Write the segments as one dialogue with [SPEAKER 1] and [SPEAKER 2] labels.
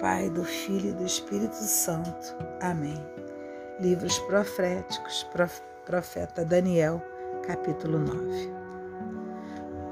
[SPEAKER 1] Pai, do Filho e do Espírito Santo. Amém. Livros proféticos, profeta Daniel, capítulo 9.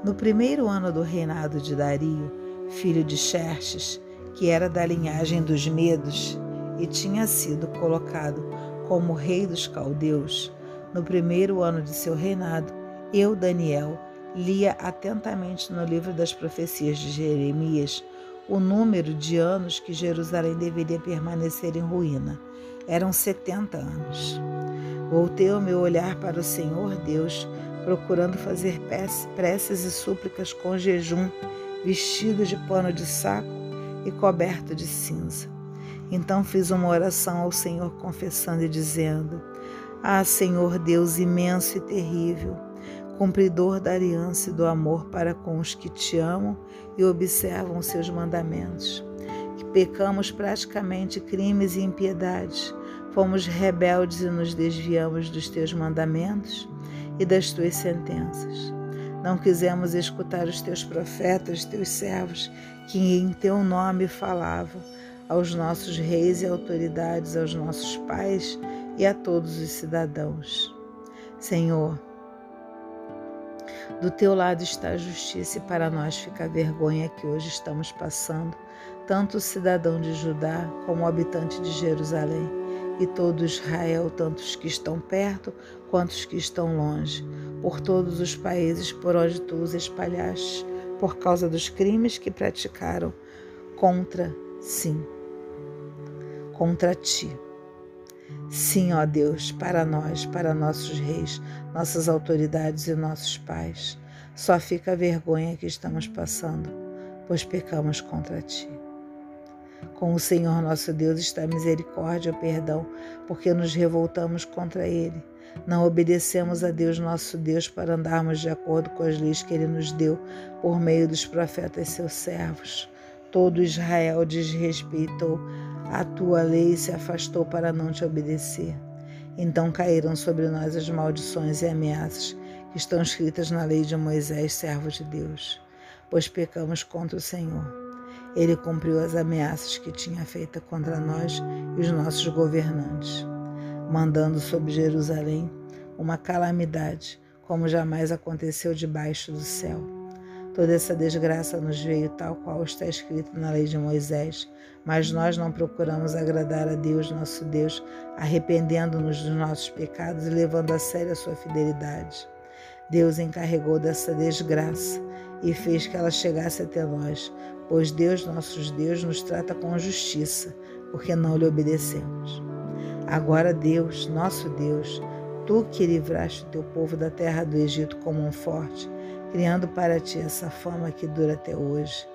[SPEAKER 1] No primeiro ano do reinado de Dario, filho de Xerxes, que era da linhagem dos Medos e tinha sido colocado como rei dos caldeus, no primeiro ano de seu reinado, eu, Daniel, lia atentamente no livro das profecias de Jeremias o número de anos que Jerusalém deveria permanecer em ruína. Eram 70 anos. Voltei o meu olhar para o Senhor Deus, procurando fazer preces e súplicas com jejum, vestido de pano de saco e coberto de cinza. Então fiz uma oração ao Senhor, confessando e dizendo: Ah, Senhor Deus imenso e terrível, cumpridor da aliança e do amor para com os que te amam e observam seus mandamentos. Que pecamos praticamente crimes e impiedades, fomos rebeldes e nos desviamos dos teus mandamentos e das tuas sentenças. Não quisemos escutar os teus profetas, teus servos, que em teu nome falavam aos nossos reis e autoridades, aos nossos pais e a todos os cidadãos. Senhor, do teu lado está a justiça, e para nós fica a vergonha que hoje estamos passando, tanto o cidadão de Judá como o habitante de Jerusalém, e todo Israel, tanto os que estão perto quanto os que estão longe, por todos os países por onde tu os espalhaste, por causa dos crimes que praticaram contra, sim, contra ti. Sim, ó Deus, para nós, para nossos reis, nossas autoridades e nossos pais. Só fica a vergonha que estamos passando, pois pecamos contra ti. Com o Senhor nosso Deus está a misericórdia e o perdão, porque nos revoltamos contra Ele. Não obedecemos a Deus nosso Deus para andarmos de acordo com as leis que Ele nos deu por meio dos profetas seus servos. Todo Israel desrespeitou a tua lei e se afastou para não te obedecer. Então caíram sobre nós as maldições e ameaças que estão escritas na lei de Moisés, servo de Deus, pois pecamos contra o Senhor. Ele cumpriu as ameaças que tinha feita contra nós e os nossos governantes, mandando sobre Jerusalém uma calamidade, como jamais aconteceu debaixo do céu Toda essa desgraça nos veio tal qual está escrito na lei de Moisés, mas nós não procuramos agradar a Deus, nosso Deus, arrependendo-nos dos nossos pecados e levando a sério a sua fidelidade. Deus encarregou dessa desgraça e fez que ela chegasse até nós, pois Deus, nosso Deus, nos trata com justiça, porque não lhe obedecemos. Agora, Deus, nosso Deus, tu que livraste o teu povo da terra do Egito como um forte, criando para ti essa fama que dura até hoje.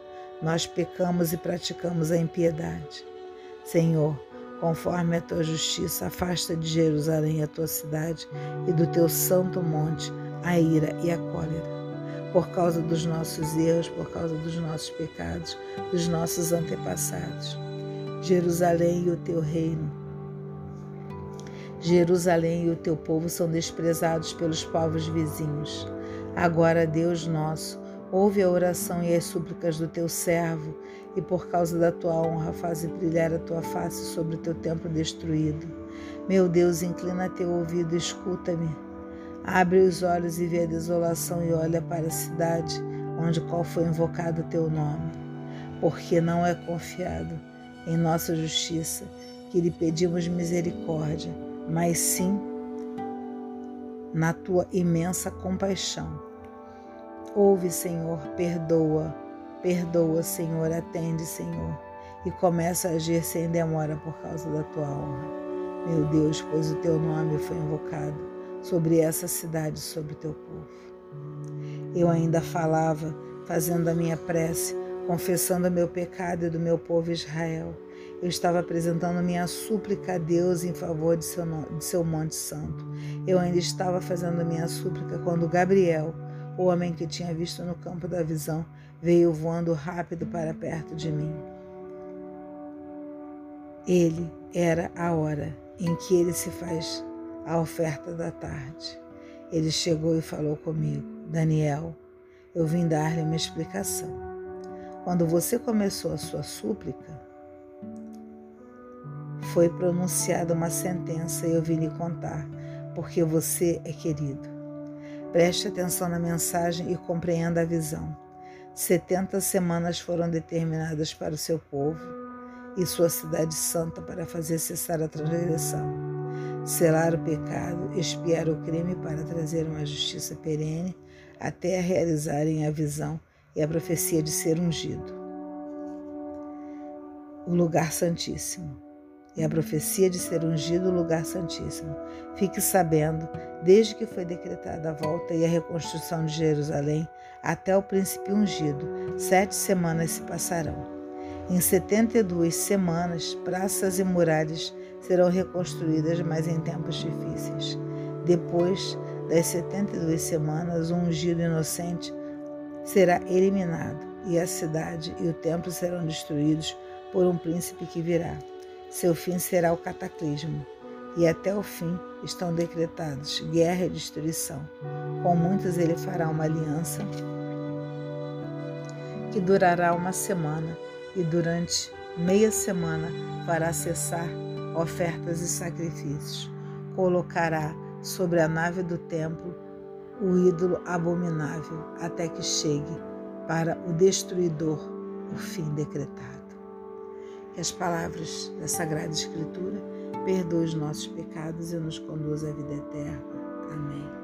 [SPEAKER 1] Nós pecamos e praticamos a impiedade. Senhor, conforme a tua justiça, afasta de Jerusalém a tua cidade e do teu santo monte a ira e a cólera. Por causa dos nossos erros, por causa dos nossos pecados, dos nossos antepassados. Jerusalém e o teu reino. Jerusalém e o teu povo são desprezados pelos povos vizinhos. Agora, Deus nosso, ouve a oração e as súplicas do teu servo, e por causa da tua honra, faze brilhar a tua face sobre o teu templo destruído. Meu Deus, inclina teu ouvido escuta-me. Abre os olhos e vê a desolação e olha para a cidade onde qual foi invocado o teu nome. Porque não é confiado em nossa justiça que lhe pedimos misericórdia, mas sim na tua imensa compaixão. Ouve, Senhor, perdoa, perdoa, Senhor, atende, Senhor, e começa a agir sem demora por causa da tua honra. Meu Deus, pois o teu nome foi invocado sobre essa cidade, sobre o teu povo. Eu ainda falava, fazendo a minha prece, confessando o meu pecado e do meu povo Israel eu estava apresentando minha súplica a Deus em favor de seu, de seu Monte Santo. Eu ainda estava fazendo minha súplica quando Gabriel, o homem que tinha visto no campo da visão, veio voando rápido para perto de mim. Ele era a hora em que ele se faz a oferta da tarde. Ele chegou e falou comigo: Daniel, eu vim dar-lhe uma explicação. Quando você começou a sua súplica, foi pronunciada uma sentença e eu vim lhe contar, porque você é querido. Preste atenção na mensagem e compreenda a visão. Setenta semanas foram determinadas para o seu povo e sua cidade santa para fazer cessar a transgressão, selar o pecado, expiar o crime para trazer uma justiça perene, até realizarem a visão e a profecia de ser ungido. O lugar santíssimo. E a profecia de ser ungido o lugar santíssimo. Fique sabendo, desde que foi decretada a volta e a reconstrução de Jerusalém até o príncipe ungido, sete semanas se passarão. Em 72 semanas, praças e muralhas serão reconstruídas, mas em tempos difíceis. Depois das 72 semanas, o ungido inocente será eliminado, e a cidade e o templo serão destruídos por um príncipe que virá. Seu fim será o cataclismo, e até o fim estão decretados guerra e destruição. Com muitos ele fará uma aliança que durará uma semana e durante meia semana fará cessar ofertas e sacrifícios. Colocará sobre a nave do templo o ídolo abominável até que chegue para o destruidor o fim decretado. Que as palavras da Sagrada Escritura perdoem os nossos pecados e nos conduz à vida eterna. Amém.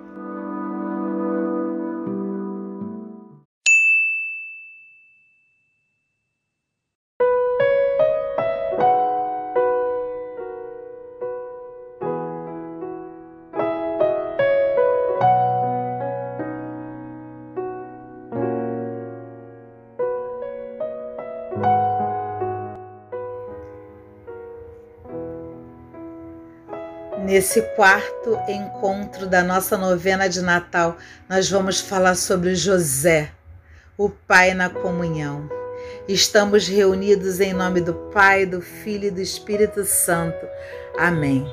[SPEAKER 1] Nesse quarto encontro da nossa novena de Natal, nós vamos falar sobre José, o Pai na comunhão. Estamos reunidos em nome do Pai, do Filho e do Espírito Santo. Amém.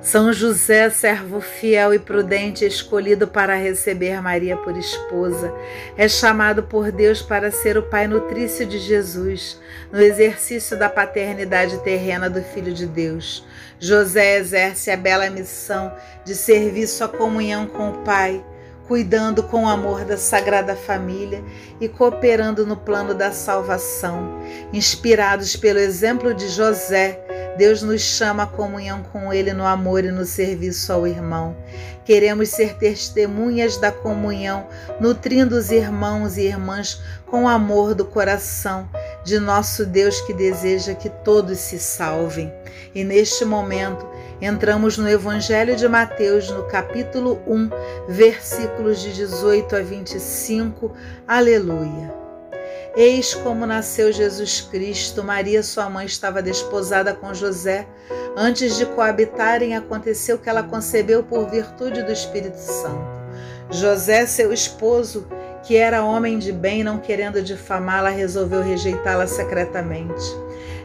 [SPEAKER 1] São José, servo fiel e prudente, escolhido para receber Maria por esposa, é chamado por Deus para ser o pai nutrício de Jesus, no exercício da paternidade terrena do Filho de Deus. José exerce a bela missão de serviço à comunhão com o Pai, cuidando com amor da Sagrada Família e cooperando no plano da salvação. Inspirados pelo exemplo de José, Deus nos chama à comunhão com Ele no amor e no serviço ao irmão. Queremos ser testemunhas da comunhão, nutrindo os irmãos e irmãs com o amor do coração de nosso Deus que deseja que todos se salvem. E neste momento, entramos no Evangelho de Mateus, no capítulo 1, versículos de 18 a 25. Aleluia. Eis como nasceu Jesus Cristo. Maria, sua mãe, estava desposada com José. Antes de coabitarem, aconteceu que ela concebeu por virtude do Espírito Santo. José, seu esposo, que era homem de bem, não querendo difamá-la, resolveu rejeitá-la secretamente.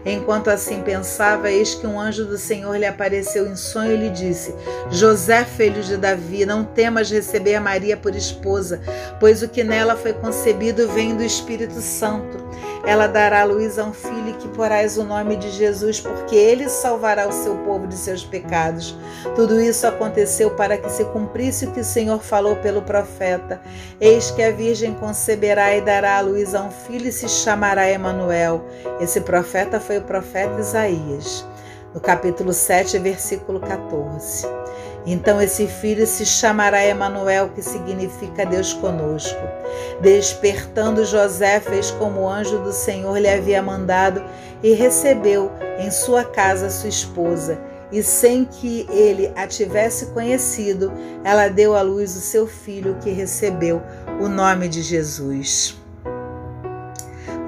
[SPEAKER 1] Enquanto assim pensava, eis que um anjo do Senhor lhe apareceu em sonho e lhe disse: José, filho de Davi, não temas receber Maria por esposa, pois o que nela foi concebido vem do Espírito Santo. Ela dará à luz a um filho que porás o nome de Jesus, porque ele salvará o seu povo de seus pecados. Tudo isso aconteceu para que se cumprisse o que o Senhor falou pelo profeta. Eis que a virgem conceberá e dará à luz a um filho e se chamará Emanuel. Esse profeta foi o profeta Isaías. No capítulo 7, versículo 14. Então esse filho se chamará Emanuel, que significa Deus conosco. Despertando José fez como o anjo do Senhor lhe havia mandado e recebeu em sua casa sua esposa. E sem que ele a tivesse conhecido, ela deu à luz o seu filho, que recebeu o nome de Jesus.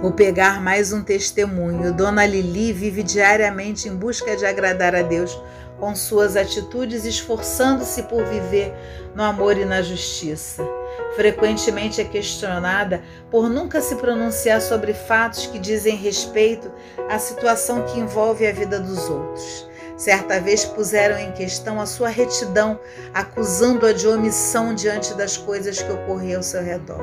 [SPEAKER 1] Vou pegar mais um testemunho. Dona Lili vive diariamente em busca de agradar a Deus com suas atitudes, esforçando-se por viver no amor e na justiça. Frequentemente é questionada por nunca se pronunciar sobre fatos que dizem respeito à situação que envolve a vida dos outros. Certa vez puseram em questão a sua retidão, acusando-a de omissão diante das coisas que ocorriam ao seu redor.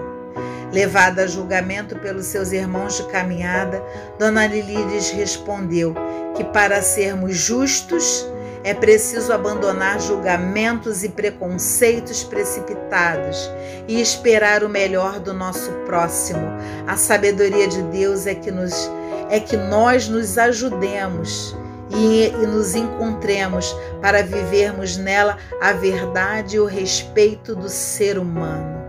[SPEAKER 1] Levada a julgamento pelos seus irmãos de caminhada, Dona Lilides respondeu que para sermos justos é preciso abandonar julgamentos e preconceitos precipitados e esperar o melhor do nosso próximo. A sabedoria de Deus é que, nos, é que nós nos ajudemos e, e nos encontremos para vivermos nela a verdade e o respeito do ser humano.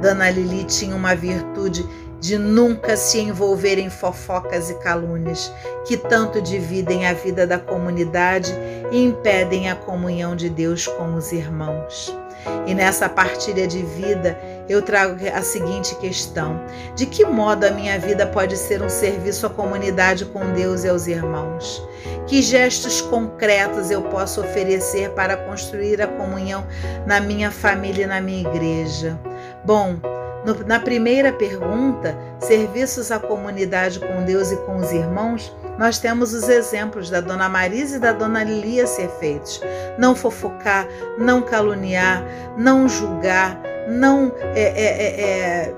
[SPEAKER 1] Dona Lili tinha uma virtude de nunca se envolver em fofocas e calúnias que tanto dividem a vida da comunidade e impedem a comunhão de Deus com os irmãos. E nessa partilha de vida, eu trago a seguinte questão: de que modo a minha vida pode ser um serviço à comunidade com Deus e aos irmãos? Que gestos concretos eu posso oferecer para construir a comunhão na minha família e na minha igreja? Bom, no, na primeira pergunta, serviços à comunidade com Deus e com os irmãos, nós temos os exemplos da Dona Marisa e da Dona Lilia ser feitos. Não fofocar, não caluniar, não julgar, não é, é, é, é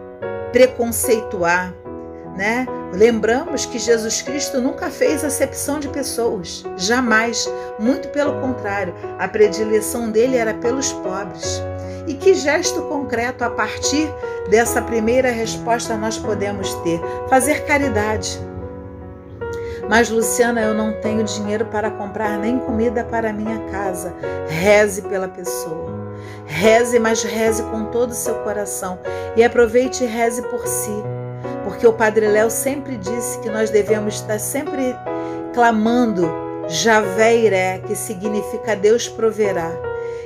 [SPEAKER 1] preconceituar. Né? Lembramos que Jesus Cristo nunca fez acepção de pessoas, jamais. Muito pelo contrário, a predileção dele era pelos pobres. E que gesto concreto a partir dessa primeira resposta nós podemos ter? Fazer caridade. Mas, Luciana, eu não tenho dinheiro para comprar nem comida para minha casa. Reze pela pessoa. Reze, mas reze com todo o seu coração. E aproveite e reze por si. Porque o Padre Léo sempre disse que nós devemos estar sempre clamando Javé Iré, que significa Deus proverá.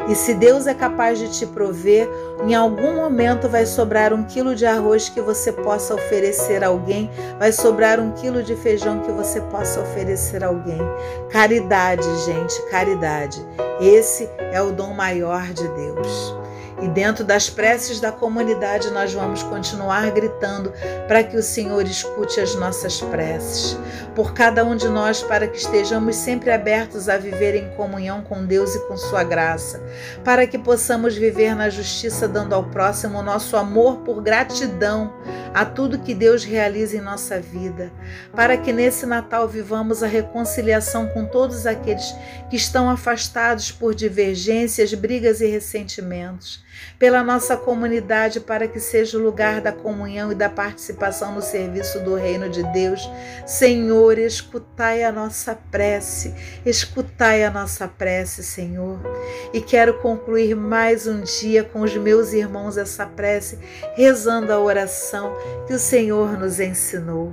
[SPEAKER 1] E se Deus é capaz de te prover, em algum momento vai sobrar um quilo de arroz que você possa oferecer a alguém, vai sobrar um quilo de feijão que você possa oferecer a alguém. Caridade, gente, caridade. Esse é o dom maior de Deus. E dentro das preces da comunidade, nós vamos continuar gritando para que o Senhor escute as nossas preces. Por cada um de nós, para que estejamos sempre abertos a viver em comunhão com Deus e com Sua graça. Para que possamos viver na justiça, dando ao próximo o nosso amor por gratidão a tudo que Deus realiza em nossa vida. Para que nesse Natal vivamos a reconciliação com todos aqueles que estão afastados por divergências, brigas e ressentimentos pela nossa comunidade, para que seja o lugar da comunhão e da participação no serviço do Reino de Deus. Senhor, escutai a nossa prece, escutai a nossa prece, Senhor. E quero concluir mais um dia com os meus irmãos essa prece, rezando a oração que o Senhor nos ensinou.